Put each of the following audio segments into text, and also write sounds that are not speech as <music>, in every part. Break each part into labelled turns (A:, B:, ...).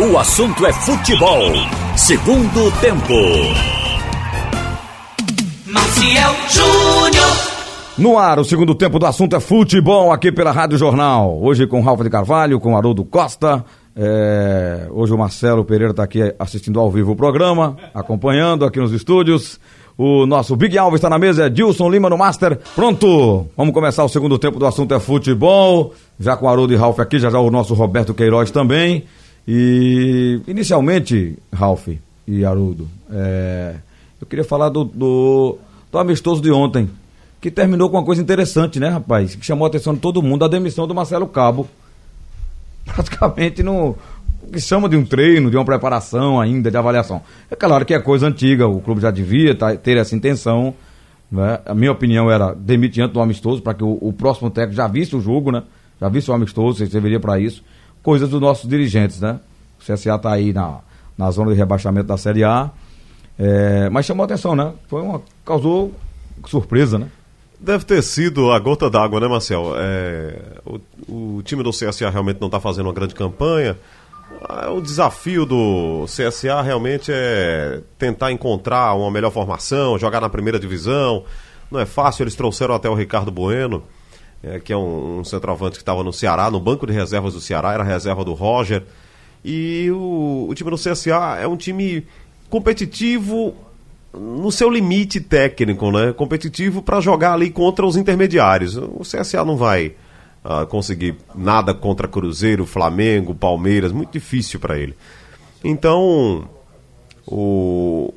A: O assunto é futebol. Segundo tempo.
B: Maciel Júnior.
C: No ar, o segundo tempo do assunto é futebol aqui pela Rádio Jornal. Hoje com Ralfa de Carvalho, com Haroldo Costa. É, hoje o Marcelo Pereira está aqui assistindo ao vivo o programa, acompanhando aqui nos estúdios. O nosso Big Alves está na mesa, é Dilson Lima no Master. Pronto, vamos começar o segundo tempo do assunto é futebol. Já com Haroldo e Ralf aqui, já já o nosso Roberto Queiroz também. E inicialmente, Ralf e Haroldo, é, eu queria falar do, do, do amistoso de ontem, que terminou com uma coisa interessante, né, rapaz? Que chamou a atenção de todo mundo, a demissão do Marcelo Cabo. <laughs> Praticamente no, que chama de um treino, de uma preparação ainda, de avaliação. É claro que é coisa antiga, o clube já devia tá, ter essa intenção. Né? A minha opinião era demitir antes do amistoso, para que o, o, próximo técnico já visse o jogo, né? Já visse o amistoso, você serviria para isso. Coisas dos nossos dirigentes, né? O CSA está aí na, na zona de rebaixamento da Série A. É, mas chamou atenção, né? Foi uma, causou surpresa, né?
D: Deve ter sido a gota d'água, né, Marcel? É, o, o, time do CSA realmente não está fazendo uma grande campanha. Ah, o desafio do CSA realmente é tentar encontrar uma melhor formação, jogar na primeira divisão. Não é fácil, eles trouxeram até o Ricardo Bueno, é, que é um, um centroavante que estava no Ceará, no banco de reservas do Ceará, era reserva do Roger. E o, o time do CSA é um time competitivo no seu limite técnico, né? Competitivo para jogar ali contra os intermediários. O CSA não vai uh, conseguir nada contra Cruzeiro, Flamengo, Palmeiras, muito difícil para ele. Então, o,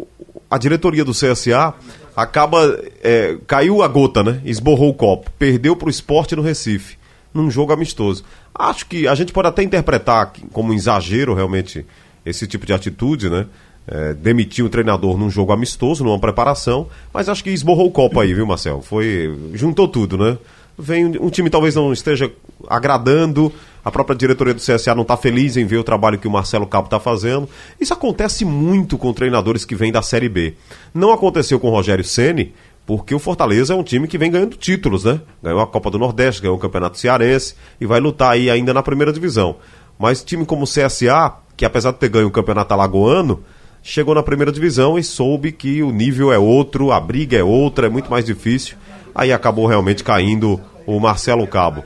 D: a diretoria do CSA acaba. É, caiu a gota, né? Esborrou o copo. Perdeu para o esporte no Recife, num jogo amistoso. Acho que a gente pode até interpretar como um exagero realmente esse tipo de atitude, né? é, demitir o treinador num jogo amistoso, numa preparação, mas acho que esborrou o copo aí, viu, Marcel? Foi. juntou tudo, né? Vem um time talvez não esteja agradando, a própria diretoria do CSA não está feliz em ver o trabalho que o Marcelo Cabo está fazendo. Isso acontece muito com treinadores que vêm da Série B. Não aconteceu com o Rogério Ceni, porque o Fortaleza é um time que vem ganhando títulos, né? Ganhou a Copa do Nordeste, ganhou o Campeonato Cearense e vai lutar aí ainda na primeira divisão. Mas time como o CSA, que apesar de ter ganho o Campeonato Alagoano, chegou na primeira divisão e soube que o nível é outro, a briga é outra, é muito mais difícil. Aí acabou realmente caindo o Marcelo Cabo.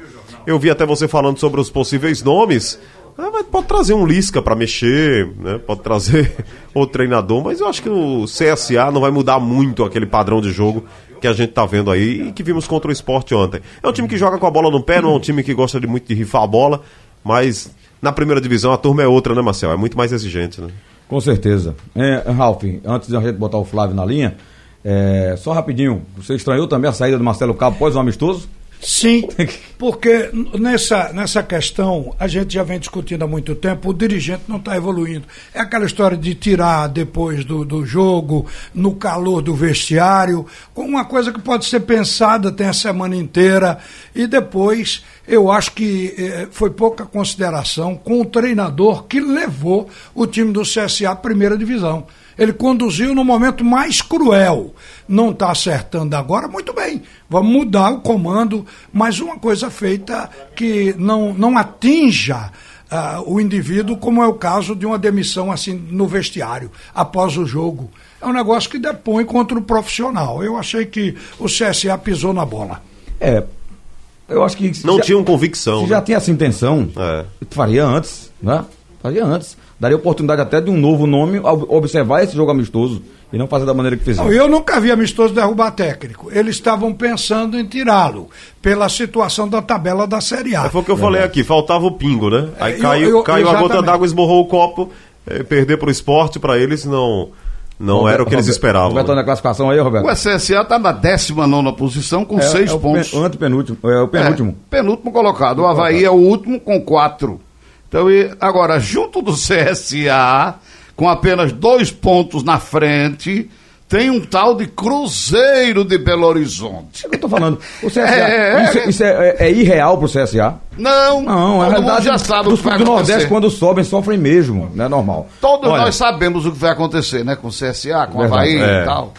D: Eu vi até você falando sobre os possíveis nomes. Ah, pode trazer um Lisca para mexer, né? pode trazer <laughs> outro treinador, mas eu acho que o CSA não vai mudar muito aquele padrão de jogo que a gente tá vendo aí e que vimos contra o esporte ontem. É um time que joga com a bola no pé, não é um time que gosta de muito de rifar a bola, mas na primeira divisão a turma é outra, né, Marcel? É muito mais exigente, né?
C: Com certeza. É, Ralf, antes a gente botar o Flávio na linha, é, só rapidinho, você estranhou também a saída do Marcelo Cabo após o amistoso?
E: Sim, <laughs> porque nessa, nessa questão a gente já vem discutindo há muito tempo, o dirigente não está evoluindo. É aquela história de tirar depois do, do jogo, no calor do vestiário, com uma coisa que pode ser pensada tem a semana inteira, e depois eu acho que eh, foi pouca consideração com o treinador que levou o time do CSA à primeira divisão. Ele conduziu no momento mais cruel. Não está acertando agora, muito bem. Vamos mudar o comando, mas uma coisa feita que não, não atinja uh, o indivíduo, como é o caso de uma demissão assim no vestiário, após o jogo. É um negócio que depõe contra o profissional. Eu achei que o CSA pisou na bola.
C: É. Eu acho que.
D: Não já, tinham convicção.
C: Se né? já tinha essa intenção, é. faria antes, né? Faria antes daria oportunidade até de um novo nome observar esse jogo amistoso e não fazer da maneira que fizeram.
E: eu nunca vi amistoso derrubar técnico. Eles estavam pensando em tirá-lo pela situação da tabela da Série A.
D: É, foi o que eu é falei aqui, faltava o pingo, né? Aí caiu, eu, eu, caiu a gota d'água, esborrou o copo, é, perder para o esporte, para eles não... Não Roberto, era o que eles esperavam.
C: Roberto, né? na classificação aí, Roberto?
F: O CSA está na 19 posição com 6 é, é pontos.
C: O antepenúltimo. É o penúltimo.
F: É, penúltimo colocado. O Havaí é o último com 4. Então, e agora, junto do CSA, com apenas dois pontos na frente, tem um tal de Cruzeiro de Belo Horizonte.
C: É o que eu tô falando. O CSA, é, isso, é, isso é, é, irreal pro CSA?
F: Não,
C: não, é verdade. já sabe o que vai do Nordeste, quando sobem, sofrem mesmo, não é normal.
F: Todos Olha, nós sabemos o que vai acontecer, né? Com o CSA, com o Havaí é, e tal.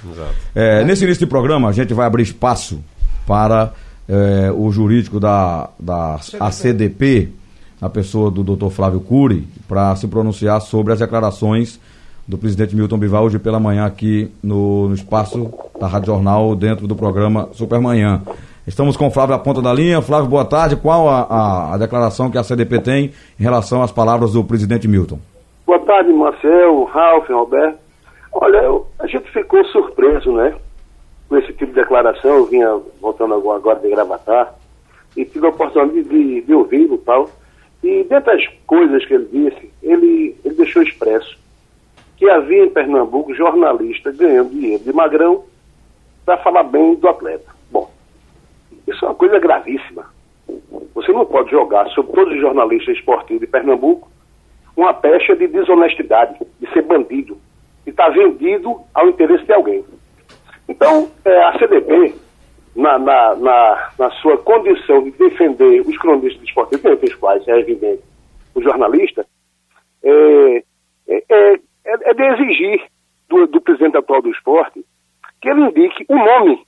C: É, nesse início de programa, a gente vai abrir espaço para é, o jurídico da, da ACDP na pessoa do Dr. Flávio Cury, para se pronunciar sobre as declarações do presidente Milton Bivar hoje pela manhã aqui no, no espaço da Rádio Jornal, dentro do programa Supermanhã. Estamos com o Flávio à ponta da linha. Flávio, boa tarde. Qual a, a, a, declaração que a CDP tem em relação às palavras do presidente Milton?
G: Boa tarde, Marcel, Ralf, Roberto. Olha, eu, a gente ficou surpreso, né? Com esse tipo de declaração. Eu vinha voltando agora de gravatar e tive a oportunidade de, de ouvi-lo e tal. E dentre as coisas que ele disse, ele, ele deixou expresso que havia em Pernambuco jornalista ganhando dinheiro de magrão para falar bem do atleta. Bom, isso é uma coisa gravíssima. Você não pode jogar sobre todos os jornalistas esportivos de Pernambuco uma pecha de desonestidade, de ser bandido, de estar tá vendido ao interesse de alguém. Então, é, a CDP, na, na, na, na, sua condição de defender os cronistas esportivos, entre os quais é evidente o jornalista, é, é, é é, é de exigir do, do presidente atual do esporte que ele indique o nome.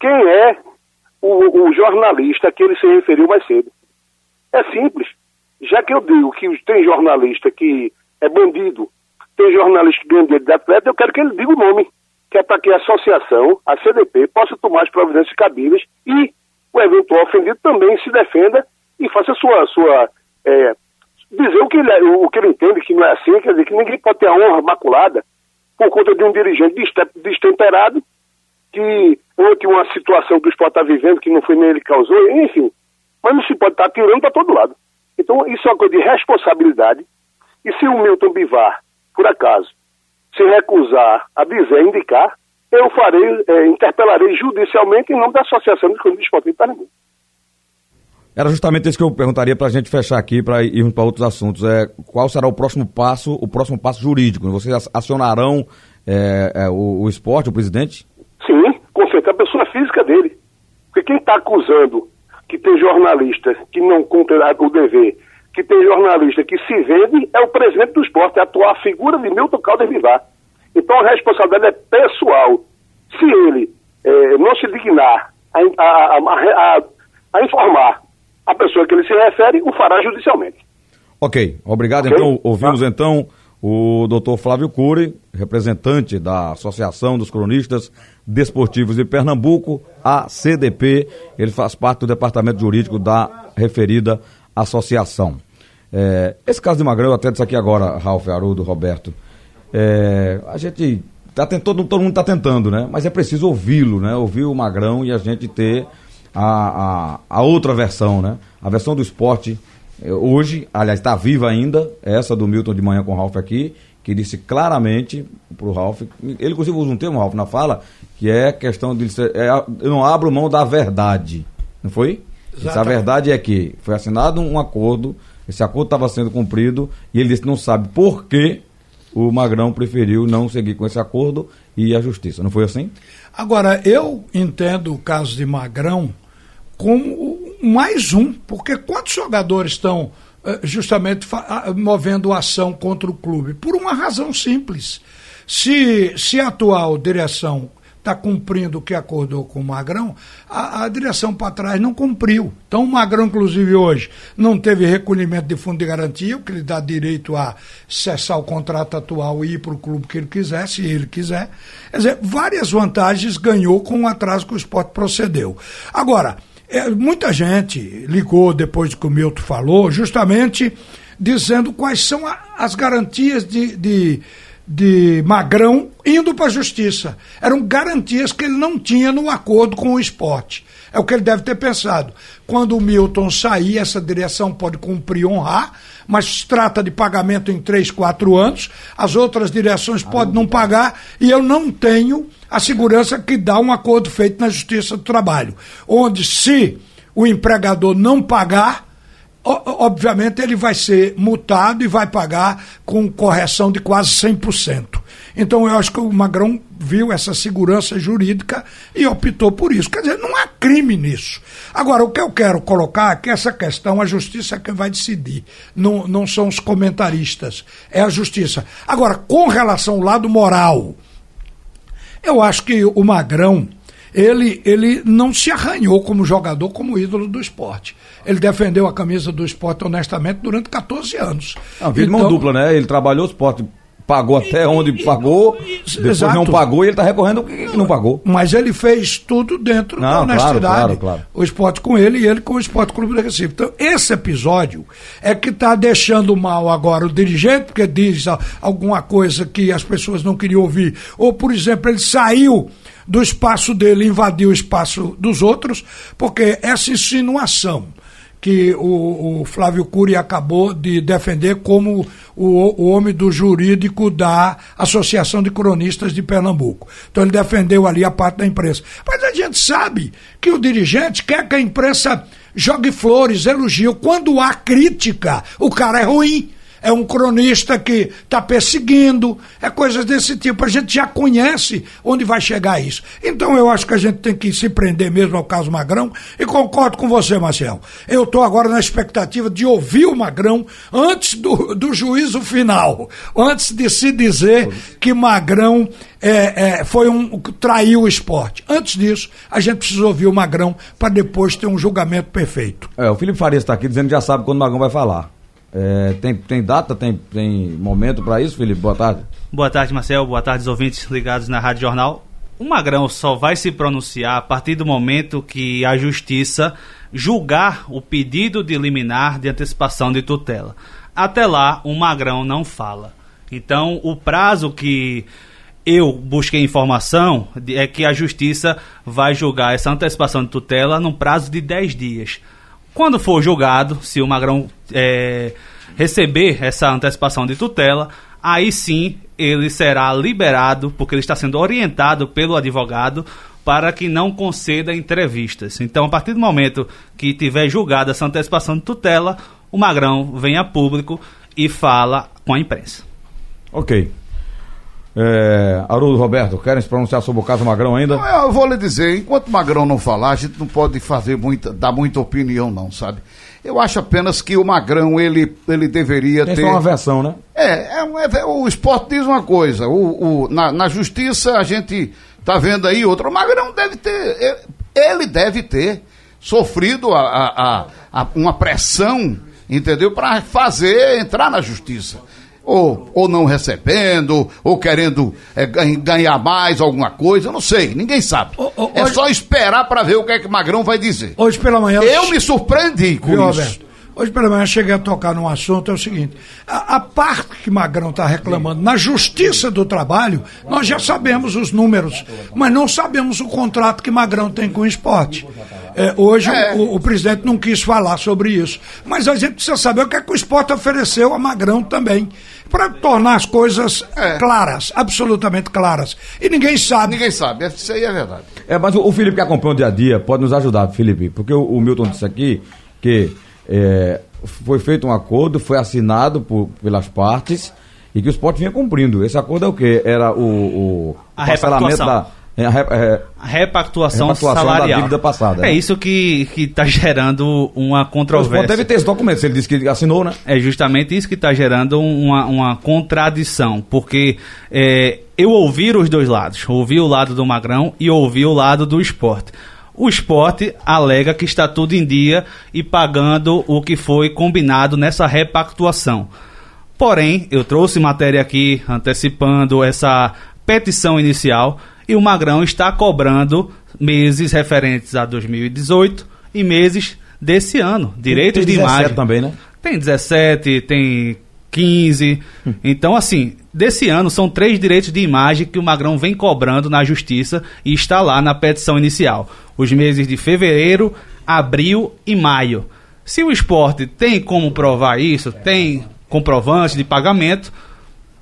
G: Quem é o, o, jornalista a que ele se referiu mais cedo? É simples. Já que eu digo que tem jornalista que é bandido, tem jornalista que ganha dinheiro de atleta, eu quero que ele diga o nome, que é para que a associação, a CDP, possa tomar as providências cabíveis e o eventual ofendido também se defenda e faça sua, sua é, dizer o que, ele, é, o que ele entende que não é assim, quer dizer, que ninguém pode ter a honra maculada por conta de um dirigente destemperado que, ante uma situação que o esporte está vivendo, que não foi nem ele que causou, enfim. Mas não se pode estar tá tirando para todo lado. Então, isso é uma coisa de responsabilidade. E se o Milton Bivar, por acaso, se recusar a dizer, indicar, eu farei, é, interpelarei judicialmente em nome da Associação de Clubes Esportivos de Pernambuco.
C: Era justamente isso que eu perguntaria para a gente fechar aqui, para irmos para outros assuntos. É, qual será o próximo passo, o próximo passo jurídico? Vocês acionarão é, é, o, o, esporte, o presidente?
G: Sim, com certeza, a pessoa física dele. Porque quem está acusando que tem jornalista que não cumpre o dever, que tem jornalista que se vende, é o presidente do esporte, é a atual figura de Milton Caldas Vivar. Então a responsabilidade é pessoal. Se ele é, não se dignar a, a, a, a informar a pessoa que ele se refere o fará judicialmente.
C: Ok, obrigado. Okay? Então, ouvimos ah. então o doutor Flávio Cury, representante da Associação dos Cronistas Desportivos de Pernambuco, a CDP. Ele faz parte do departamento jurídico da referida associação. É, esse caso de Magrão, eu até disse aqui agora, Ralf, Haroldo, Roberto. É, a gente tá tentando, todo mundo está tentando, né? Mas é preciso ouvi-lo, né? Ouvir o Magrão e a gente ter a, a, a outra versão, né? A versão do esporte, eh, hoje, aliás, está viva ainda, essa do Milton de manhã com o Ralf aqui, que disse claramente para o Ralf, ele inclusive usa um termo, Ralf, na fala, que é questão de. É, eu não abro mão da verdade. Não foi? Essa a verdade é que foi assinado um acordo, esse acordo estava sendo cumprido, e ele disse não sabe por que o Magrão preferiu não seguir com esse acordo e a justiça. Não foi assim?
E: Agora, eu entendo o caso de Magrão como mais um, porque quantos jogadores estão eh, justamente movendo ação contra o clube? Por uma razão simples. Se, se a atual direção está cumprindo o que acordou com o Magrão, a, a direção para trás não cumpriu. Então o Magrão, inclusive hoje, não teve recolhimento de fundo de garantia, o que lhe dá direito a cessar o contrato atual e ir para o clube que ele quiser, se ele quiser. Quer dizer, várias vantagens ganhou com o atraso que o esporte procedeu. Agora, é, muita gente ligou depois que o Milton falou, justamente dizendo quais são a, as garantias de, de, de Magrão indo para a justiça. Eram garantias que ele não tinha no acordo com o esporte. É o que ele deve ter pensado. Quando o Milton sair, essa direção pode cumprir honrar, mas trata de pagamento em três, quatro anos. As outras direções podem não pagar e eu não tenho a segurança que dá um acordo feito na Justiça do Trabalho, onde se o empregador não pagar, obviamente ele vai ser multado e vai pagar com correção de quase 100%. Então eu acho que o Magrão viu essa segurança jurídica e optou por isso. Quer dizer, não há crime nisso. Agora, o que eu quero colocar é que essa questão a justiça é quem vai decidir. Não, não são os comentaristas, é a justiça. Agora, com relação ao lado moral, eu acho que o Magrão ele, ele não se arranhou como jogador, como ídolo do esporte. Ele defendeu a camisa do esporte honestamente durante 14 anos.
C: Uma vida de mão dupla, né? Ele trabalhou o esporte pagou até onde pagou, depois Exato. não pagou e ele está recorrendo o que não pagou.
E: Mas ele fez tudo dentro não, da honestidade. Claro, claro, claro. O esporte com ele e ele com o Esporte Clube do Recife. Então, esse episódio é que está deixando mal agora o dirigente, porque diz alguma coisa que as pessoas não queriam ouvir. Ou, por exemplo, ele saiu do espaço dele, invadiu o espaço dos outros, porque essa insinuação que o, o, Flávio Cury acabou de defender como o, o homem do jurídico da Associação de Cronistas de Pernambuco. Então ele defendeu ali a parte da imprensa. Mas a gente sabe que o dirigente quer que a imprensa jogue flores, elogie. Quando há crítica, o cara é ruim é um cronista que está perseguindo, é coisas desse tipo. A gente já conhece onde vai chegar isso. Então eu acho que a gente tem que se prender mesmo ao caso Magrão e concordo com você, Marcel. Eu estou agora na expectativa de ouvir o Magrão antes do, do juízo final, antes de se dizer que Magrão é, é, foi um traiu o esporte. Antes disso, a gente precisa ouvir o Magrão para depois ter um julgamento perfeito.
C: É, o Felipe Farias está aqui dizendo que já sabe quando o Magrão vai falar. É, tem, tem data, tem, tem momento para isso, Felipe? Boa tarde.
H: Boa tarde, Marcel. Boa tarde, os ouvintes ligados na Rádio Jornal. O Magrão só vai se pronunciar a partir do momento que a Justiça julgar o pedido de liminar de antecipação de tutela. Até lá, o Magrão não fala. Então, o prazo que eu busquei informação é que a Justiça vai julgar essa antecipação de tutela num prazo de 10 dias. Quando for julgado, se o Magrão é, receber essa antecipação de tutela, aí sim ele será liberado, porque ele está sendo orientado pelo advogado para que não conceda entrevistas. Então, a partir do momento que tiver julgada essa antecipação de tutela, o Magrão vem a público e fala com a imprensa.
C: Ok. É, Haroldo Roberto, querem se pronunciar sobre o caso Magrão ainda?
F: Eu vou lhe dizer, enquanto Magrão não falar, a gente não pode fazer muita, dar muita opinião, não, sabe? Eu acho apenas que o Magrão, ele, ele deveria
C: Tem
F: ter.
C: Tem uma versão, né?
F: É, é, é, o esporte diz uma coisa, o, o, na, na justiça a gente tá vendo aí outra. O Magrão deve ter, ele deve ter sofrido a, a, a uma pressão, entendeu? Para fazer entrar na justiça ou, ou não recebendo, ou querendo é, ganhar mais alguma coisa, eu não sei, ninguém sabe. é só esperar para ver o que é que Magrão vai dizer.
E: Hoje pela manhã.
F: Eu me surpreendi com Viu, isso. Roberto?
E: Hoje pela manhã cheguei a tocar num assunto, é o seguinte: a, a parte que Magrão está reclamando na Justiça do Trabalho, nós já sabemos os números, mas não sabemos o contrato que Magrão tem com o esporte. É, hoje é. O, o, presidente não quis falar sobre isso. Mas a gente precisa saber o que, é que o esporte ofereceu a Magrão também. Para tornar as coisas é. claras, absolutamente claras. E ninguém sabe.
F: Ninguém sabe, isso aí é verdade.
C: É, mas o, o Felipe que acompanha o dia a dia pode nos ajudar, Felipe, porque o, o Milton disse aqui que é, foi feito um acordo, foi assinado por, pelas partes e que o esporte vinha cumprindo. Esse acordo é o quê? Era o, o,
H: a parcelamento da.
C: É, a,
H: é, repactuação, repactuação salarial. da
C: dívida passada.
H: É né? isso que está <laughs> gerando uma controvérsia.
C: Deve ter esse documento, se ele disse que assinou, né?
H: É justamente isso que está gerando uma, uma contradição, porque é, eu ouvi os dois lados, ouvi o lado do Magrão e ouvi o lado do esporte. O esporte alega que está tudo em dia e pagando o que foi combinado nessa repactuação. Porém, eu trouxe matéria aqui antecipando essa petição inicial e o Magrão está cobrando meses referentes a 2018 e meses desse ano. Direitos tem, tem de imagem.
C: também, né?
H: Tem 17, tem 15. Então, assim, desse ano são três direitos de imagem que o Magrão vem cobrando na justiça e está lá na petição inicial. Os meses de fevereiro, abril e maio. Se o esporte tem como provar isso, tem comprovante de pagamento,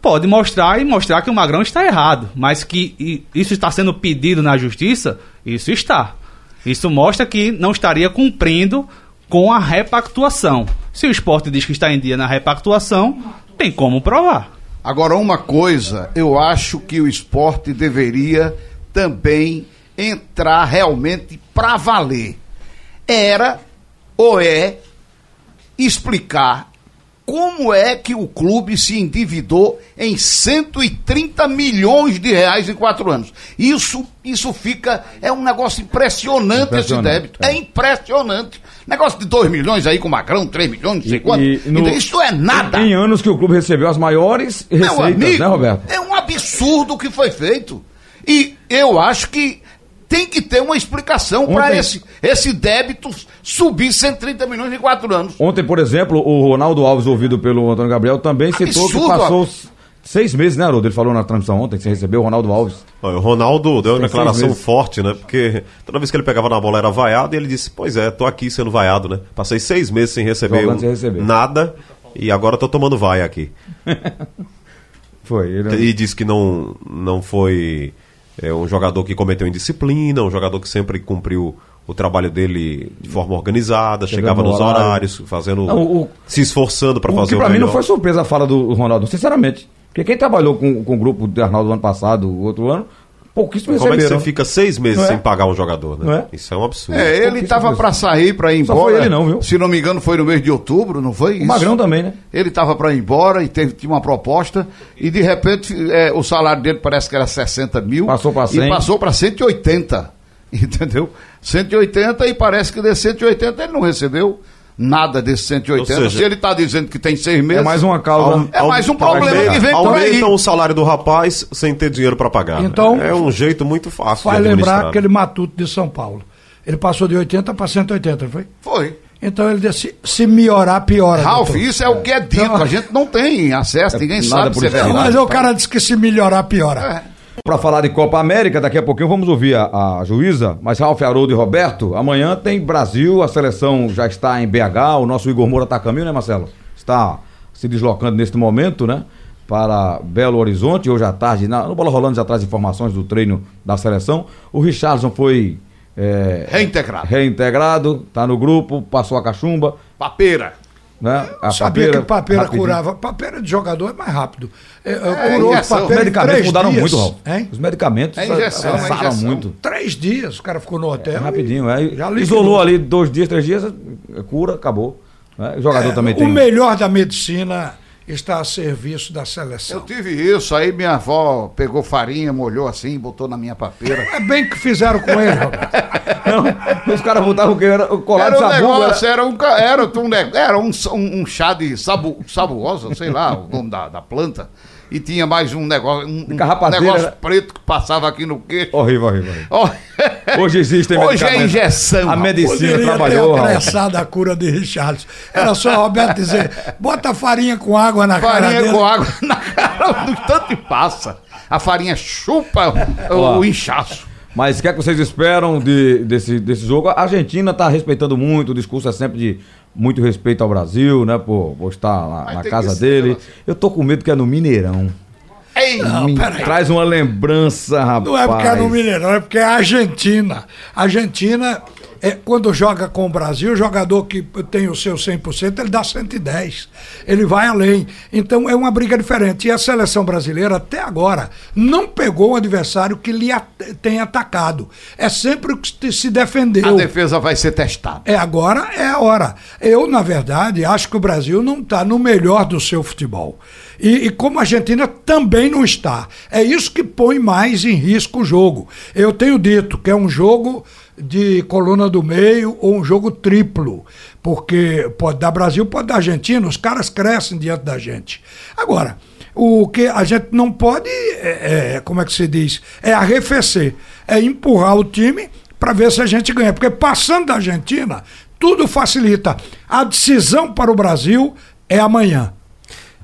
H: pode mostrar e mostrar que o Magrão está errado. Mas que isso está sendo pedido na justiça, isso está. Isso mostra que não estaria cumprindo com a repactuação. Se o esporte diz que está em dia na repactuação, tem como provar.
F: Agora, uma coisa, eu acho que o esporte deveria também entrar realmente para valer. Era ou é explicar como é que o clube se endividou em 130 milhões de reais em quatro anos. Isso, isso fica, é um negócio impressionante,
C: Impressionante,
F: esse débito.
C: é.
F: É. impressionante. Negócio de 2 milhões aí com o Macrão, 3 milhões, não sei quanto.
C: E- e no-
F: Isso é nada.
C: Em anos que o clube recebeu as maiores
F: Meu
C: receitas,
F: amigo,
C: né, Roberto?
F: é um absurdo o que foi feito. E eu acho que tem que ter uma explicação para esse, esse débito subir 130 milhões em quatro anos.
C: Ontem, por exemplo, o Ronaldo Alves, ouvido pelo Antônio Gabriel, também citou que
F: Absurdo,
C: passou seis meses, né, Haroldo? Ele falou na transmissão ontem que você recebeu o Ronaldo Alves.
D: Olha, O Ronaldo deu uma
C: Tem
D: declaração forte, né? Porque toda vez que ele pegava na bola era vaiado e ele disse: Pois é, tô aqui sendo vaiado, né? Passei seis meses sem receber, um-
C: sem receber.
D: nada e agora tô tomando vaia aqui. <laughs>
C: Foi. Ele...
D: E disse que não, não foi é, um jogador que cometeu indisciplina, um jogador que sempre cumpriu o trabalho dele de forma organizada, chegava
C: no
D: nos
C: horário.
D: horários, fazendo,
C: Não, o-
D: se esforçando para
C: O
D: fazer
C: que
D: o
C: pra mim
D: melhor.
C: não foi surpresa a fala do Ronaldo, sinceramente. Porque quem trabalhou com, com o grupo de Arnaldo no ano passado, o outro ano, pouquíssimos
D: Como é que você fica seis meses
C: é?
D: sem pagar um jogador, né?
C: É?
D: Isso é um absurdo.
F: É, ele estava para sair, para ir
C: Só
F: embora.
C: foi ele não, viu?
F: Se não me engano, foi no mês de outubro, não foi?
C: O
F: Isso.
C: Magrão também, né?
F: Ele estava para ir embora e teve, tinha uma proposta e de repente é, o salário dele parece que era 60 mil.
C: Passou pra 100.
F: E passou para 180. <laughs> Entendeu? 180 e parece que desse 180 ele não recebeu nada desse 180.
D: Ou seja,
F: Se ele está dizendo que tem seis meses.
C: É mais uma causa.
F: É mais um problema
D: Aumenta-
F: que vem por aí.
D: Aumentam o salário do rapaz sem ter dinheiro para pagar.
E: Então,
D: é um jeito muito fácil
E: Vai
D: de
E: lembrar
D: administrar.
E: aquele matuto de São Paulo. Ele passou de 80 para 180, não foi?
F: Foi.
E: Então ele disse, se melhorar, piora.
F: Ralf,
E: doutor.
F: isso é o que é dito.
E: Então-
F: A gente não tem acesso, ninguém
C: nada
F: sabe
C: por
F: se é verdade.
E: mas o cara disse que se melhorar, piora.
F: É.
C: Para falar de Copa América, daqui a pouquinho vamos ouvir a, a juíza, mas Ralf Haroldo e Roberto, amanhã tem Brasil, a seleção já está em BH, o nosso Igor Moura está a caminho, né, Marcelo? Está se deslocando neste momento, né, para Belo Horizonte, hoje à tarde, na, no Bola Rolando já traz informações do treino da seleção. O Richardson foi é,
F: Reintegrado.
C: reintegrado, está no grupo, passou a cachumba,
F: Papeira.
C: Né, a
E: Sabia que papeira
C: rapidinho.
E: curava. Papeira de jogador é mais rápido. É, é,
F: É,
E: curou
F: injeção.
C: Os
E: papeira em
C: medicamentos
E: três
C: mudaram
E: dias.
C: muito, Ralf.
E: Hein?
C: Os medicamentos
F: É injeção, é
C: avançaram
F: injeção.
C: muito.
E: Três dias o cara ficou no hotel.
C: É rapidinho, é.
E: Já.
C: Isolou ali dois dias, três dias, é cura, acabou. né? O jogador também
E: o
C: tem.
E: melhor da medicina está a serviço da
F: Eu
E: seleção.
F: tive isso, aí minha avó pegou farinha, molhou assim, botou na minha papeira.
E: É bem que fizeram com ele, Roberto. <laughs>
C: Não, os caras botavam o que? Era o colar
F: Era
C: de
F: um
C: sabugo.
F: negócio,
C: era-
F: era um, era um, era um, um, um chá de sabu, sabuosa, sei lá, o nome da, da planta. E tinha mais um negócio, um, um negócio preto que passava aqui no queixo.
C: Horrível, horrível. horrível. Hoje existem
F: Hoje é injeção.
C: A medicina
E: Poderia
C: trabalhou,
E: ter a cura de Richardson. Era só Roberto dizer, bota farinha com água na cara
F: Farinha com água <laughs> na cara do tanto passa. A farinha chupa o, o inchaço.
C: Mas o que é que vocês esperam de, desse, desse jogo? A Argentina está respeitando muito, o discurso é sempre de muito respeito ao Brasil, né? Por, por estar na
F: tem
C: casa dele. Eu tô com medo que é no Mineirão.
F: Ei,
E: Não,
C: Me
E: peraí.
C: traz uma lembrança, rapaz.
E: Não é porque é no Mineirão, é porque é a Argentina. A Argentina, é, quando joga com o Brasil, o jogador que tem o seu 100%, ele dá 110. Ele vai além. Então é uma briga diferente. E a seleção brasileira, até agora, não pegou um adversário que lhe at tenha atacado. É sempre o que se defendeu.
F: a defesa vai ser testada.
E: É, agora é a hora. Eu, na verdade, acho que o Brasil não está no melhor do seu futebol. E, e como a Argentina também não está. É isso que põe mais em risco o jogo. Eu tenho dito que é um jogo de coluna do meio ou um jogo triplo. Porque pode dar Brasil, pode dar Argentina, os caras crescem diante da gente. Agora, o que a gente não pode, é, é, como é que se diz? É arrefecer. É empurrar o time para ver se a gente ganha. Porque passando da Argentina, tudo facilita. A decisão para o Brasil é amanhã.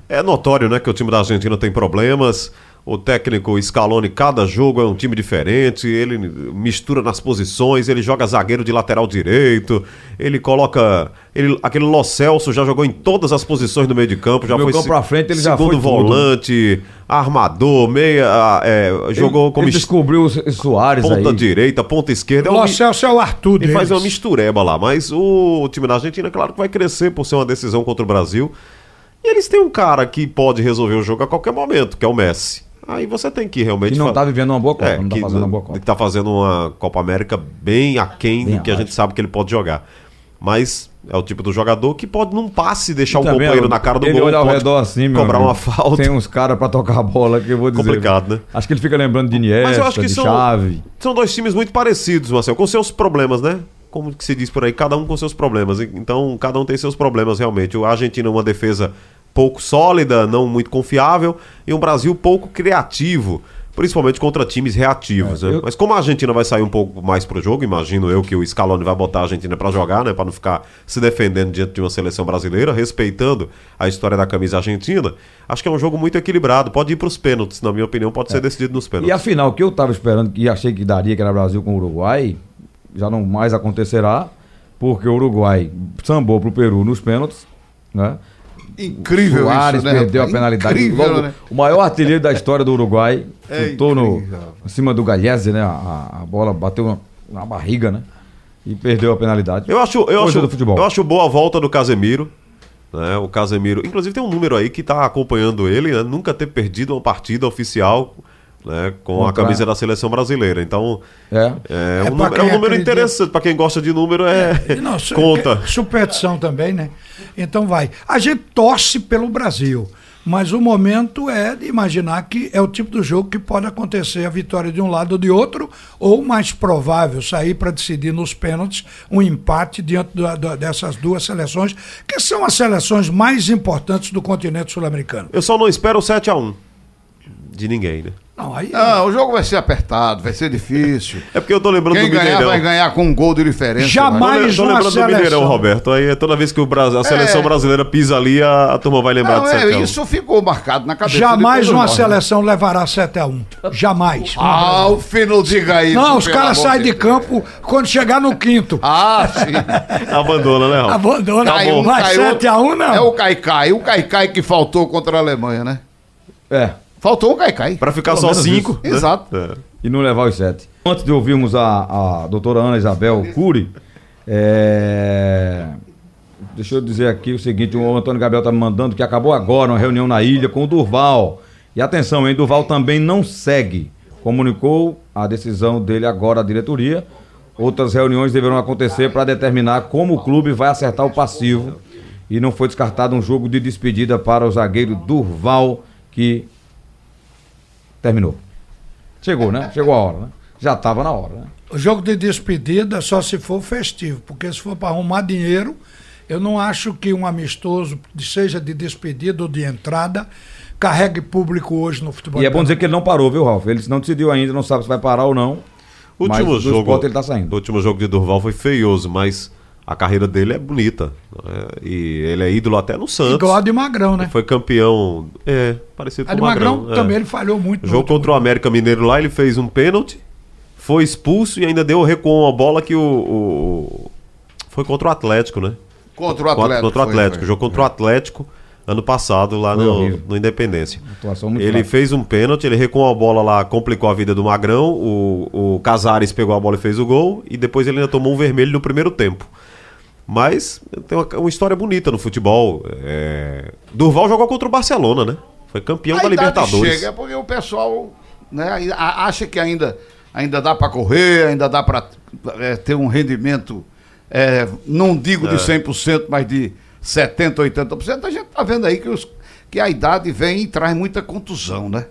D: É notório, né, que o time da Argentina tem problemas. O técnico Scaloni, cada jogo é um time diferente. Ele mistura nas posições, ele joga zagueiro de lateral direito. Ele coloca. Ele, aquele Lo Celso já jogou em todas as posições do meio de campo. Já foi
C: campo pra frente, ele já
D: segundo
C: foi tudo.
D: volante, armador, meia. ah, é, jogou
C: ele,
D: como
C: ele descobriu o Soares
D: ponta
C: aí.
D: direita, ponta esquerda. É
E: O Lo Celso é o Arthur
D: ele
E: deles.
D: faz uma mistureba lá, mas o, time da Argentina, claro que vai crescer por ser uma decisão contra o Brasil. E eles têm um cara que pode resolver o jogo a qualquer momento, que é o Messi. Aí você tem que realmente.
C: Que não
D: fa-
C: tá vivendo uma boa Copa,
D: É,
C: não tá
D: que,
C: fazendo uma boa Copa.
D: que tá fazendo uma Copa América bem aquém
C: Bem
D: do que a gente sabe que ele pode jogar. Mas É o tipo do jogador que pode num passe deixar o
C: Também,
D: companheiro na cara do
C: ele
D: gol.
C: olha ao redor assim,
D: Cobrar
C: amigo.
D: uma falta.
C: Tem uns caras pra tocar a bola que eu vou dizer.
D: Complicado, né?
C: Acho que ele fica lembrando de Iniesta,
D: Mas eu acho que
C: de
D: são,
C: Chave.
D: são dois times muito parecidos, Marcel, com seus problemas, né? Como que se diz por aí, cada um com seus problemas. Então, cada um tem seus problemas realmente. O Argentina é uma defesa pouco sólida, não muito confiável, e um Brasil pouco criativo, principalmente contra times reativos.
C: É,
D: né?
C: eu-
D: Mas como a Argentina vai sair um pouco mais pro jogo, imagino eu que o Scaloni vai botar a Argentina pra jogar, né, Pra não ficar se defendendo diante de uma seleção brasileira, respeitando a história da camisa argentina. Acho que é um jogo muito equilibrado, pode ir pros pênaltis, na minha opinião, pode ser decidido nos
C: É. E
D: pênaltis.
C: a final que eu tava esperando, que achei que daria, que era Brasil com o Uruguai, já não mais acontecerá, porque o Uruguai sambou pro Peru nos pênaltis, né?
F: Incrível
C: Soares
F: isso, né?
C: perdeu a penalidade.
F: Incrível,
C: Logo,
F: né?
C: O maior artilheiro da história do Uruguai
F: É
C: chutou no, em cima do Galhese, né? A, a bola bateu na, na barriga, né? E perdeu a penalidade.
D: Eu acho, eu
C: Coisa
D: acho,
C: do futebol.
D: eu acho boa a volta do Casemiro. Né? O Casemiro, inclusive tem um número aí que tá acompanhando ele, né? nunca ter perdido uma partida oficial né? com a camisa da seleção brasileira. Então,
C: É.
D: é,
E: É
D: um, número, é um número
E: acredita.
D: interessante. Para quem gosta de número, é.
E: E não, su-
D: conta.
E: é Superstição também, né? Então vai. A gente torce pelo Brasil, mas o momento é de imaginar que é o tipo do jogo que pode acontecer a vitória de um lado ou de outro, ou mais provável, sair para decidir nos pênaltis um empate diante da- da- dessas duas seleções, que são as seleções mais importantes do continente sul-americano.
D: Eu só não espero o 7x1 de ninguém, né?
E: Não, aí.
F: Não, o jogo vai ser apertado, vai ser difícil. <laughs>
D: É porque eu tô lembrando
F: Quem
D: do
F: ganhar
D: Mineirão.
F: vai ganhar com um gol de diferença.
E: Jamais.
F: vai.
D: Tô, tô
E: uma
D: lembrando do Mineirão,
E: seleção.
D: Roberto. Aí toda vez que o Brasil, a seleção
F: É.
D: brasileira pisa ali, a, a turma vai lembrar
F: Não,
D: do
F: é,
D: 7x1.
F: isso ficou marcado na cabeça.
E: Jamais
F: de
E: uma
F: nós, né?
E: seleção levará 7 a 1 Jamais.
F: Ah, o Fino diga isso.
E: Não, os caras saem de campo quando chegar no quinto. <laughs>
F: Ah, sim.
D: Abandona, né, Raul?
E: Abandona.
F: Caiu,
E: Mas
F: caiu.
E: 7x1 não.
F: É o Caicai. O Caicai que faltou contra a Alemanha, né?
C: É.
F: Faltou o Caicai.
D: Pra ficar
C: Pelo
D: só 5.
F: isso. Exato.
D: É.
C: E não levar os sete. Antes de ouvirmos a, a doutora Ana Isabel Cury, é, deixa eu dizer aqui o seguinte: o Antônio Gabriel está me mandando que acabou agora uma reunião na ilha com o Durval. E atenção, hein? Durval também não segue. Comunicou a decisão dele agora à diretoria. Outras reuniões deverão acontecer para determinar como o clube vai acertar o passivo. E não foi descartado um jogo de despedida para o zagueiro Durval, que terminou. Chegou, né? Chegou a hora, né? Já estava na hora, né?
E: O jogo de despedida só se for festivo, porque se for para arrumar dinheiro, eu não acho que um amistoso, seja de despedida ou de entrada, carregue público hoje no futebol.
C: E é bom dizer que ele não parou, viu, Ralf? Ele não decidiu ainda, não sabe se vai parar ou não.
D: O
C: mas
D: último
C: do
D: jogo.
C: esporte ele tá saindo.
D: O último jogo de Durval foi feioso, mas a carreira dele é bonita. né? E ele é ídolo até no Santos.
E: Igual a de Magrão, né?
D: Foi campeão. É, parecido
E: A
D: com o
E: Magrão,
D: Magrão. é.
E: também ele falhou muito.
D: Jogo contra o América Mineiro lá, ele fez um pênalti, foi expulso e ainda deu recuo a bola que o, o- Foi contra o Atlético, né?
F: Contra o Atlético.
D: Contra o Atlético.
F: foi.
D: Jogo contra o Atlético ano passado lá no, no Independência. Ele
C: fraca.
D: fez um pênalti, ele recuou a bola lá, complicou a vida do Magrão. O, o Casares pegou a bola e fez o gol. E depois ele ainda tomou um vermelho no primeiro tempo. Mas tem uma, uma história bonita no futebol. É, Durval jogou contra o Barcelona, né? Foi campeão
F: A
D: da Libertadores.
F: Chega, é porque o pessoal né, acha que ainda, ainda dá para correr, ainda dá para ter um rendimento, é, não digo de 100%, mas de 70%, 80%. A gente tá vendo aí que, os, que a idade vem e traz muita contusão, né?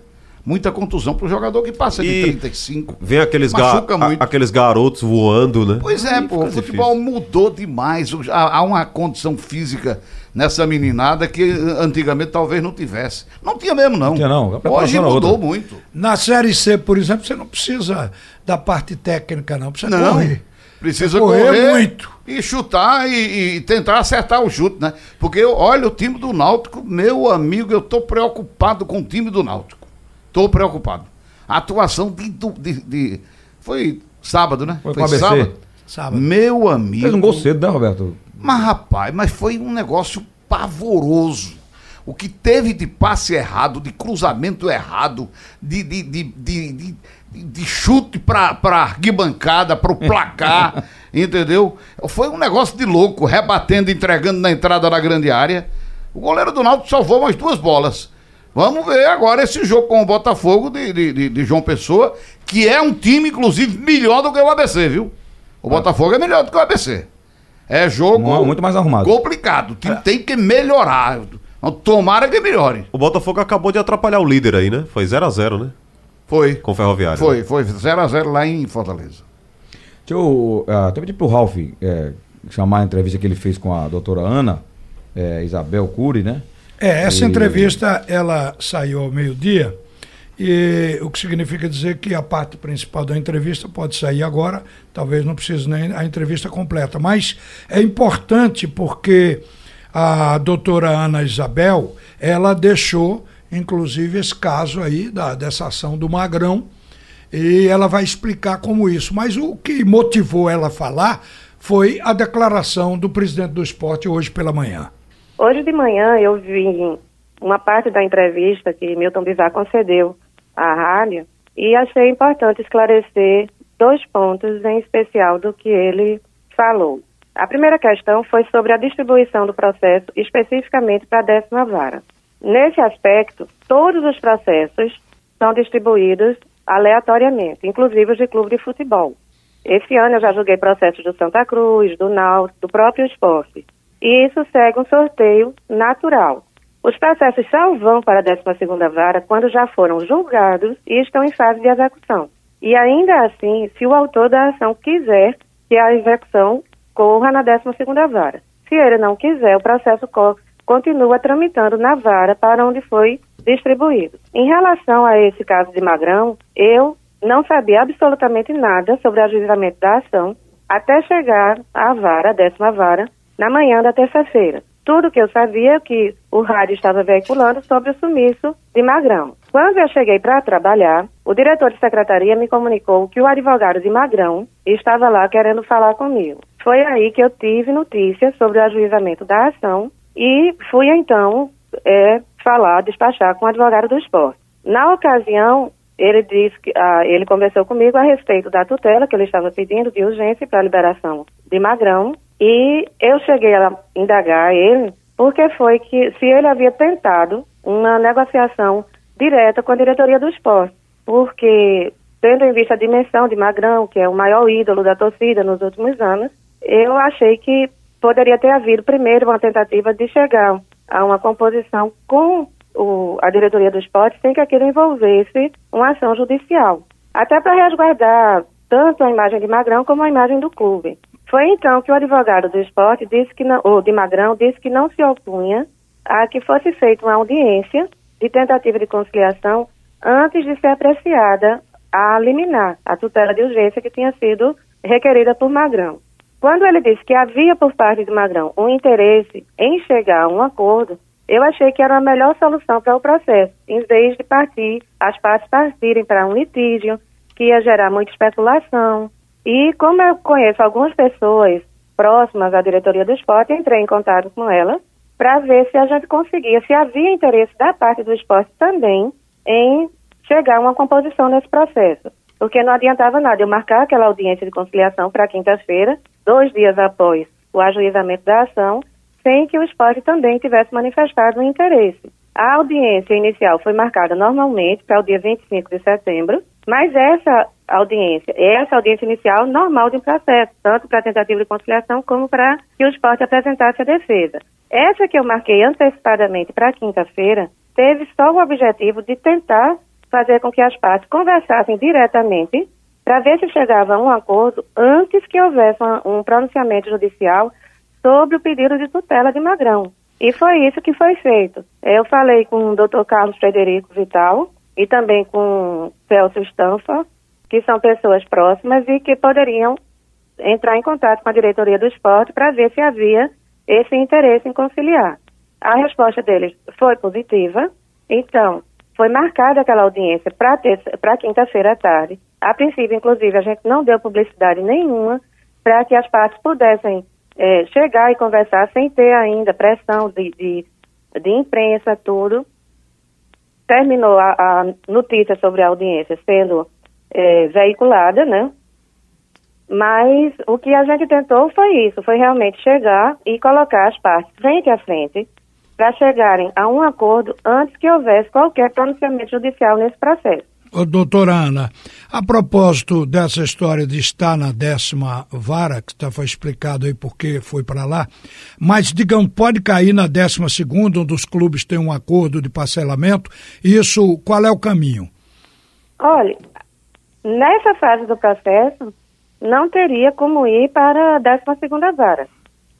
F: Muita contusão para o jogador que passa de
D: E
F: 35.
D: Vem aqueles, ga
F: Machuca
D: a-
F: muito.
D: aqueles garotos voando, né?
F: Pois é, pô, o futebol
D: difícil.
F: mudou demais. Há, há uma condição física nessa meninada que antigamente talvez não tivesse. Não tinha mesmo, não.
C: tinha, não. A preparação
F: Hoje mudou
C: outra.
F: muito.
E: Na Série C, por exemplo, você não precisa da parte técnica, não. Precisa
F: Não.
E: correr.
F: Precisa
E: Correr
F: correr,
E: muito.
F: e chutar e, e tentar acertar o chute, né? Porque eu- olha o time do Náutico, meu amigo, eu tô preocupado com o time do Náutico. Tô preocupado. A atuação de, de- de- foi sábado, né?
C: Foi com o ABC.
E: Sábado.
F: Meu amigo.
C: Fez um gol cedo, né, Roberto?
F: Mas, rapaz, mas foi um negócio pavoroso. O que teve de passe errado, de cruzamento errado, de, de, de, de, de- de chute pra, pra arquibancada, pro placar, <laughs> entendeu? Foi um negócio de louco, rebatendo, entregando na entrada da grande área. O goleiro do Náutico salvou umas duas bolas. Vamos ver agora esse jogo com o Botafogo de, de, de- de João Pessoa, que é um time, inclusive, melhor do que o ABC, viu? O Botafogo é melhor do que o ABC. É jogo
C: Não, muito mais arrumado.
F: complicado. O time tem que melhorar. Então, Tomara que melhore.
D: O Botafogo acabou de atrapalhar o líder aí, né? Foi 0x0, né?
F: Foi.
D: Com o Ferroviário.
F: Foi,
D: né?
F: foi 0x0 lá em Fortaleza.
C: Deixa eu uh, até pedir pro Ralf é, chamar a entrevista que ele fez com a doutora Ana, é, Isabel Cury, né?
E: É, essa
C: E-
E: entrevista ela saiu ao meio-dia, e o que significa dizer que a parte principal da entrevista pode sair agora, talvez não precise nem a entrevista completa, mas é importante porque a doutora Ana Isabel, ela deixou inclusive esse caso aí da, dessa ação do Magrão, e ela vai explicar como isso. Mas o que motivou ela a falar foi a declaração do presidente do esporte hoje pela manhã.
I: Hoje de manhã eu vi uma parte da entrevista que Milton Bivar concedeu à rádio e achei importante esclarecer dois pontos em especial do que ele falou. A primeira questão foi sobre a distribuição do processo especificamente para a décima vara. Nesse aspecto, todos os processos são distribuídos aleatoriamente, inclusive os de clube de futebol. Esse ano eu já julguei processos do Santa Cruz, do Náutico, do próprio esporte. E isso segue um sorteio natural. Os processos só vão para a 12ª vara quando já foram julgados e estão em fase de execução. E ainda assim, se o autor da ação quiser que a execução corra na 12ª vara. Se ele não quiser, o processo co- continua tramitando na vara para onde foi distribuído. Em relação a esse caso de Magrão, eu não sabia absolutamente nada sobre o ajuizamento da ação até chegar à vara, décima vara, na manhã da terça-feira. Tudo que eu sabia é que o rádio estava veiculando sobre o sumiço de Magrão. Quando eu cheguei para trabalhar, o diretor de secretaria me comunicou que o advogado de Magrão estava lá querendo falar comigo. Foi aí que eu tive notícia sobre o ajuizamento da ação e fui então é, falar, despachar com o advogado do esporte. Na ocasião, ele disse que ah, ele conversou comigo a respeito da tutela que ele estava pedindo de urgência para a liberação de Magrão e eu cheguei a indagar ele porque foi que se ele havia tentado uma negociação direta com a diretoria do esporte, porque tendo em vista a dimensão de Magrão, que é o maior ídolo da torcida nos últimos anos, eu achei que poderia ter havido primeiro uma tentativa de chegar a uma composição com o- a diretoria do esporte sem que aquilo envolvesse uma ação judicial. Até para resguardar tanto a imagem de Magrão como a imagem do clube. Foi então que o advogado do esporte disse que não, ou de Magrão disse que não se opunha a que fosse feita uma audiência de tentativa de conciliação antes de ser apreciada a liminar, a tutela de urgência que tinha sido requerida por Magrão. Quando ele disse que havia por parte de Magrão um interesse em chegar a um acordo, eu achei que era a melhor solução para o processo, em vez de partir, as partes partirem para um litígio, que ia gerar muita especulação. E como eu conheço algumas pessoas próximas à diretoria do esporte, entrei em contato com elas para ver se a gente conseguia, se havia interesse da parte do esporte também em chegar a uma composição nesse processo. Porque não adiantava nada eu marcar aquela audiência de conciliação para quinta-feira, dois dias após o ajuizamento da ação, sem que o esporte também tivesse manifestado um interesse. A audiência inicial foi marcada normalmente para o dia 25 de setembro, mas essa audiência, essa audiência inicial normal de um processo, tanto para tentativa de conciliação como para que o esporte apresentasse a defesa. Essa que eu marquei antecipadamente para quinta-feira teve só o objetivo de tentar fazer com que as partes conversassem diretamente para ver se chegava a um acordo antes que houvesse um pronunciamento judicial sobre o pedido de tutela de Magrão. E foi isso que foi feito. Eu falei com o Dr. Carlos Frederico Vital e também com Celso Stanfa, que são pessoas próximas e que poderiam entrar em contato com a diretoria do esporte para ver se havia esse interesse em conciliar. A resposta deles foi positiva, então foi marcada aquela audiência para quinta-feira à tarde. A princípio, inclusive, a gente não deu publicidade nenhuma para que as partes pudessem eh, chegar e conversar sem ter ainda pressão de, de, de imprensa, tudo. Terminou a, a notícia sobre a audiência sendo eh, veiculada, né? Mas o que a gente tentou foi isso, foi realmente chegar e colocar as partes frente a frente para chegarem a um acordo antes que houvesse qualquer pronunciamento judicial nesse processo.
E: Ô, doutora Ana, a propósito dessa história de estar na décima vara, que tá, foi explicado aí porque foi para lá, mas, digamos, pode cair na décima segunda, onde os clubes têm um acordo de parcelamento, isso, qual é o caminho?
I: Olha, nessa fase do processo, não teria como ir para a 12 vara.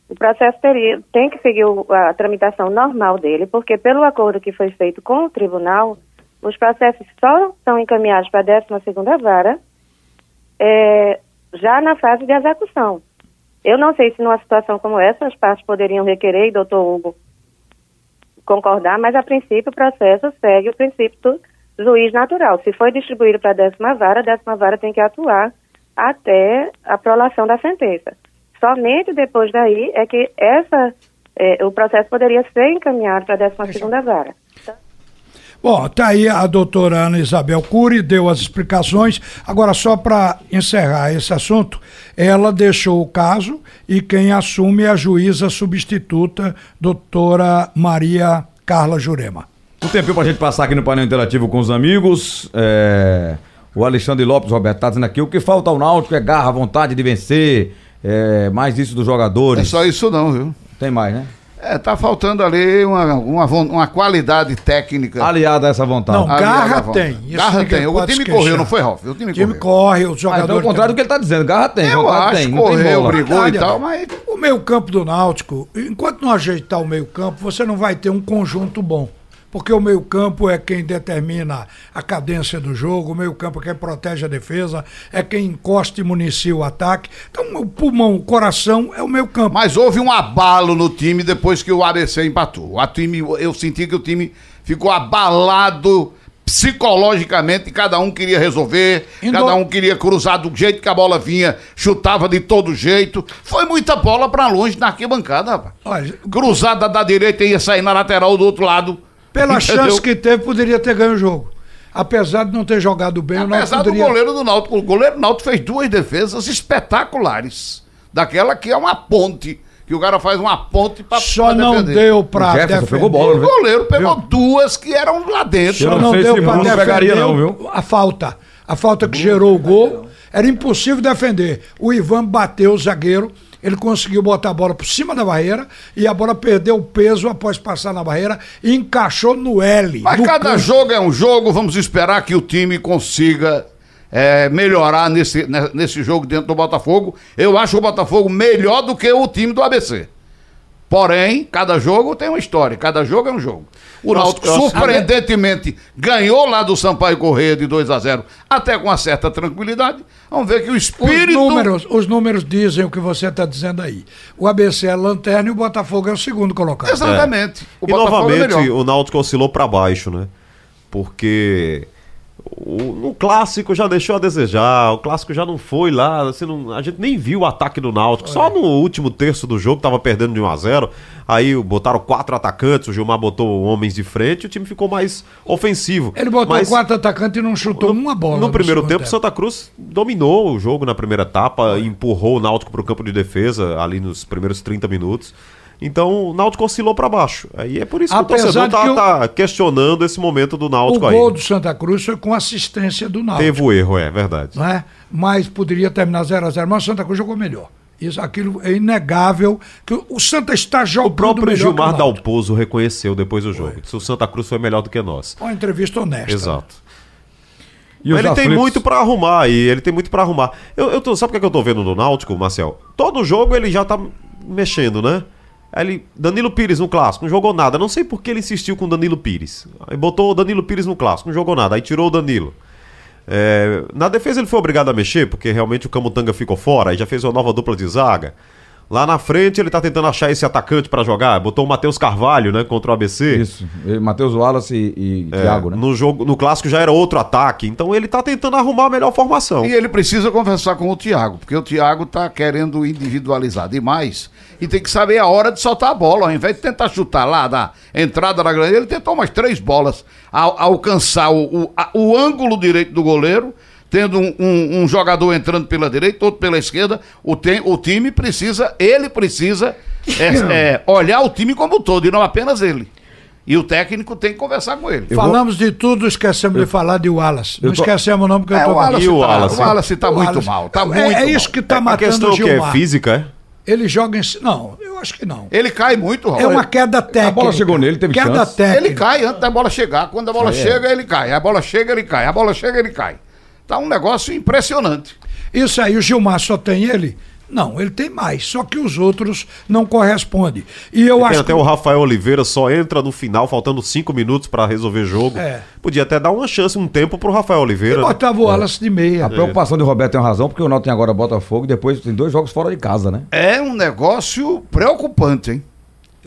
I: O processo teria, tem que seguir a tramitação normal dele, porque pelo acordo que foi feito com o tribunal, os processos só são encaminhados para a 12 vara é, já na fase de execução. Eu não sei se numa situação como essa as partes poderiam requerer, e doutor Hugo concordar, mas a princípio o processo segue o princípio do juiz natural. Se foi distribuído para a décima vara, a décima vara tem que atuar até a prolação da sentença. Somente depois daí é que essa, é, o processo poderia ser encaminhado para a décima segunda vara.
E: Bom, tá aí a doutora Ana Isabel Cury, deu as explicações. Agora, só para encerrar esse assunto, ela deixou o caso e quem assume é a juíza substituta, doutora Maria Carla Jurema.
C: Um tempinho pra gente passar aqui no painel interativo com os amigos. É... O Alexandre Lopes, Roberto, tá dizendo aqui: o que falta ao Náutico é garra, vontade de vencer, é... mais isso dos jogadores.
F: É só isso não, viu?
C: Tem mais, né?
F: É, tá faltando ali uma, uma, uma qualidade técnica.
C: Aliada a essa vontade.
E: Não, garra
F: vontade.
E: tem. Isso
F: Garra tem. O time
E: queixar.
F: correu, não foi, Ralf? O time,
E: O time
F: correu.
E: corre, os
C: Ah,
E: jogadores.
C: então é o contrário do que ele tá dizendo. Garra tem,
F: Eu acho,
C: tem. Não tem
F: correu,
C: bola.
F: brigou e tal, mas
E: O meio-campo do Náutico, enquanto não ajeitar o meio-campo, você não vai ter um conjunto bom. Porque o meio-campo é quem determina a cadência do jogo, o meio-campo é quem protege a defesa, é quem encosta e municia o ataque. Então, o pulmão, o coração é o meio-campo.
F: Mas houve um abalo no time depois que o ABC empatou. O time, eu senti que o time ficou abalado psicologicamente, cada um queria resolver,
E: Indo-
F: cada um queria cruzar do jeito que a bola vinha, chutava de todo jeito. Foi muita bola pra longe na arquibancada, rapaz.
E: Olha,
F: Cruzada da direita ia sair na lateral do outro lado.
E: Pela
F: Entendeu?
E: chance que teve, poderia ter ganho o jogo. Apesar de não ter jogado bem, o Náutico
F: Apesar do
E: poderia...
F: goleiro do Náutico, o goleiro do Náutico fez duas defesas espetaculares. Daquela que é uma ponte, que o cara faz uma ponte pra
E: Só
F: pra
E: não deu
C: O
E: pra
C: Jefferson
E: defender.
C: pegou bola,
F: O
C: viu?
F: goleiro pegou duas que eram lá dentro.
E: Só
C: não
E: não
C: sei
E: deu
C: se
E: pra defender
C: pegaria não,
E: o-
C: viu?
E: a falta. A falta que gerou o gol. Era impossível defender. O Ivan bateu o zagueiro, ele conseguiu botar a bola por cima da barreira e a bola perdeu o peso após passar na barreira e encaixou no L.
F: Mas
E: no
F: cada
E: canto.
F: jogo é um jogo, vamos esperar que o time consiga é, melhorar nesse, ne- nesse jogo dentro do Botafogo. Eu acho o Botafogo melhor do que o time do ABC. Porém, cada jogo tem uma história, cada jogo é um jogo. O
D: Nossa,
F: Náutico,
D: nossa.
F: surpreendentemente, ganhou lá do Sampaio Correia de 2 a 0 até com uma certa tranquilidade. Vamos ver que o
E: Os
F: espírito.
E: números, os números dizem o que você está dizendo aí. O ABC é a lanterna e o Botafogo é o segundo colocado.
F: Exatamente. O
D: e
F: Botafogo é
D: novamente
F: melhor.
D: o Náutico oscilou para baixo, né? Porque o, no clássico já deixou a desejar, o clássico já não foi lá, assim, não- a gente nem viu o ataque do Náutico, só no último terço do jogo tava perdendo de 1 a 0 aí botaram quatro atacantes, o Gilmar botou homens de frente, o time ficou mais ofensivo.
E: Ele botou
D: Mas
E: quatro atacantes e não chutou uma bola.
D: No primeiro tempo, o Santa Cruz dominou o jogo na primeira etapa, empurrou o Náutico para o campo de defesa ali nos primeiros 30 minutos. Então o Náutico oscilou para baixo. Aí é por isso que
E: Apesar
D: o torcedor
E: de
D: tá,
E: que o-
D: tá questionando esse momento do
E: O
D: Náutico aí.
E: gol do Santa Cruz foi com assistência do Náutico.
D: Teve o erro, é verdade.
E: não é? Mas poderia terminar 0 a 0 mas o Santa Cruz jogou melhor. Isso, aquilo é inegável que o- o Santa está jogando
D: O próprio Gilmar
E: o.
D: Dalpozo reconheceu depois do jogo. Disse que o Santa Cruz foi melhor do que nós.
E: Uma entrevista honesta.
D: Exato.
C: E
D: ele tem
C: aflitos?
D: muito pra arrumar aí, ele tem muito pra arrumar. Eu, eu tô, sabe o que, é que eu tô vendo no Náutico, Marcel? Todo jogo ele já tá mexendo, né? Aí Ele, Danilo Pires no clássico, não jogou nada. Não sei por que ele insistiu com Danilo Pires. Aí botou o Danilo Pires no clássico, não jogou nada. Aí tirou o Danilo. É, na defesa ele foi obrigado a mexer, porque realmente o Camutanga ficou fora, aí já fez uma nova dupla de zaga. Lá na frente ele tá tentando achar esse atacante pra jogar. Botou o Matheus Carvalho, né, contra o ABC.
C: Isso. Matheus Wallace e, e
D: É,
C: Thiago, né?
D: No jogo, no clássico já era outro ataque, então ele tá tentando arrumar a melhor formação.
F: E ele precisa conversar com o Thiago, porque o Thiago tá querendo individualizar demais e tem que saber a hora de soltar a bola. Ao invés de tentar chutar lá da entrada da grande, ele tentou umas três bolas ao alcançar o, o, a- o ângulo direito do goleiro, tendo um, um- um jogador entrando pela direita, outro pela esquerda. O, tem, o time precisa, ele precisa é, <coughs> é, olhar o time como um todo e não apenas ele. E o técnico tem que conversar com ele.
E: Falamos de tudo, esquecemos de falar de Wallace. Não
C: Eu tô-
E: esquecemos não, porque eu
F: É,
E: tô
F: o Wallace,
D: E o
F: tá,
D: Wallace?
F: o Wallace tá
E: O
F: muito
E: Wallace-
F: mal. Tá
E: é,
F: muito
E: é isso que tá
D: a
E: matando
D: questão
E: o
D: é o quê? É
E: Gilmar.
D: física, é?
E: Ele joga em. Não, eu acho que não.
F: Ele cai muito, Raul.
E: É uma queda técnica.
C: bola chegou nele, teve
E: Queda
C: chance.
E: técnica.
F: Ele cai antes da bola chegar. Quando a bola chega, ele cai. A bola chega, ele cai. A bola chega, ele cai. Tá um negócio impressionante.
E: Isso aí, o Gilmar só tem ele? Não, ele tem mais, só que os outros não correspondem. E eu
D: Tem
E: acho
D: até
E: que
D: o Rafael Oliveira só entra no final, faltando cinco minutos pra resolver jogo.
E: É.
D: Podia até dar uma chance, um tempo pro Rafael Oliveira. né?
E: botava o Wallace de meia.
C: A preocupação de Roberto tem razão, porque o Náutico tem agora Botafogo e depois tem dois jogos fora de casa, né?
F: É um negócio preocupante, hein?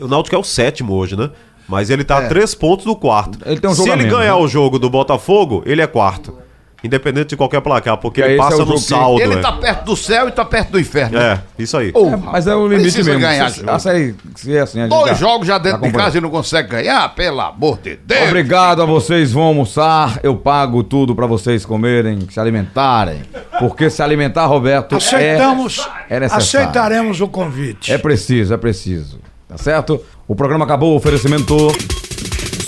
D: O Náutico é o sétimo hoje, né? Mas ele tá
F: É.
D: a três pontos do quarto.
C: Ele tem um
D: Se ele ganhar
C: né?
D: o jogo do Botafogo, ele é quarto. Independente de qualquer placar, porque
C: Que
D: ele
C: é
D: passa
C: o
D: no
C: que-
D: saldo.
F: Ele
D: é.
F: tá perto do céu e tá perto do inferno.
D: É, isso aí.
F: Ô,
C: É, mas é o limite mesmo.
F: ganhar
C: Se-
F: jogo.
C: a série, se é assim, a gente
F: Dois
C: já-
F: jogos já dentro de casa e não consegue ganhar, pelo amor de Deus.
C: Obrigado a vocês, vão almoçar. Eu pago tudo pra vocês comerem, se alimentarem. Porque se alimentar, Roberto,
E: Aceitamos,
C: é, é necessário.
E: aceitaremos o convite.
C: É preciso, é preciso. Tá certo? O programa acabou, o oferecimento.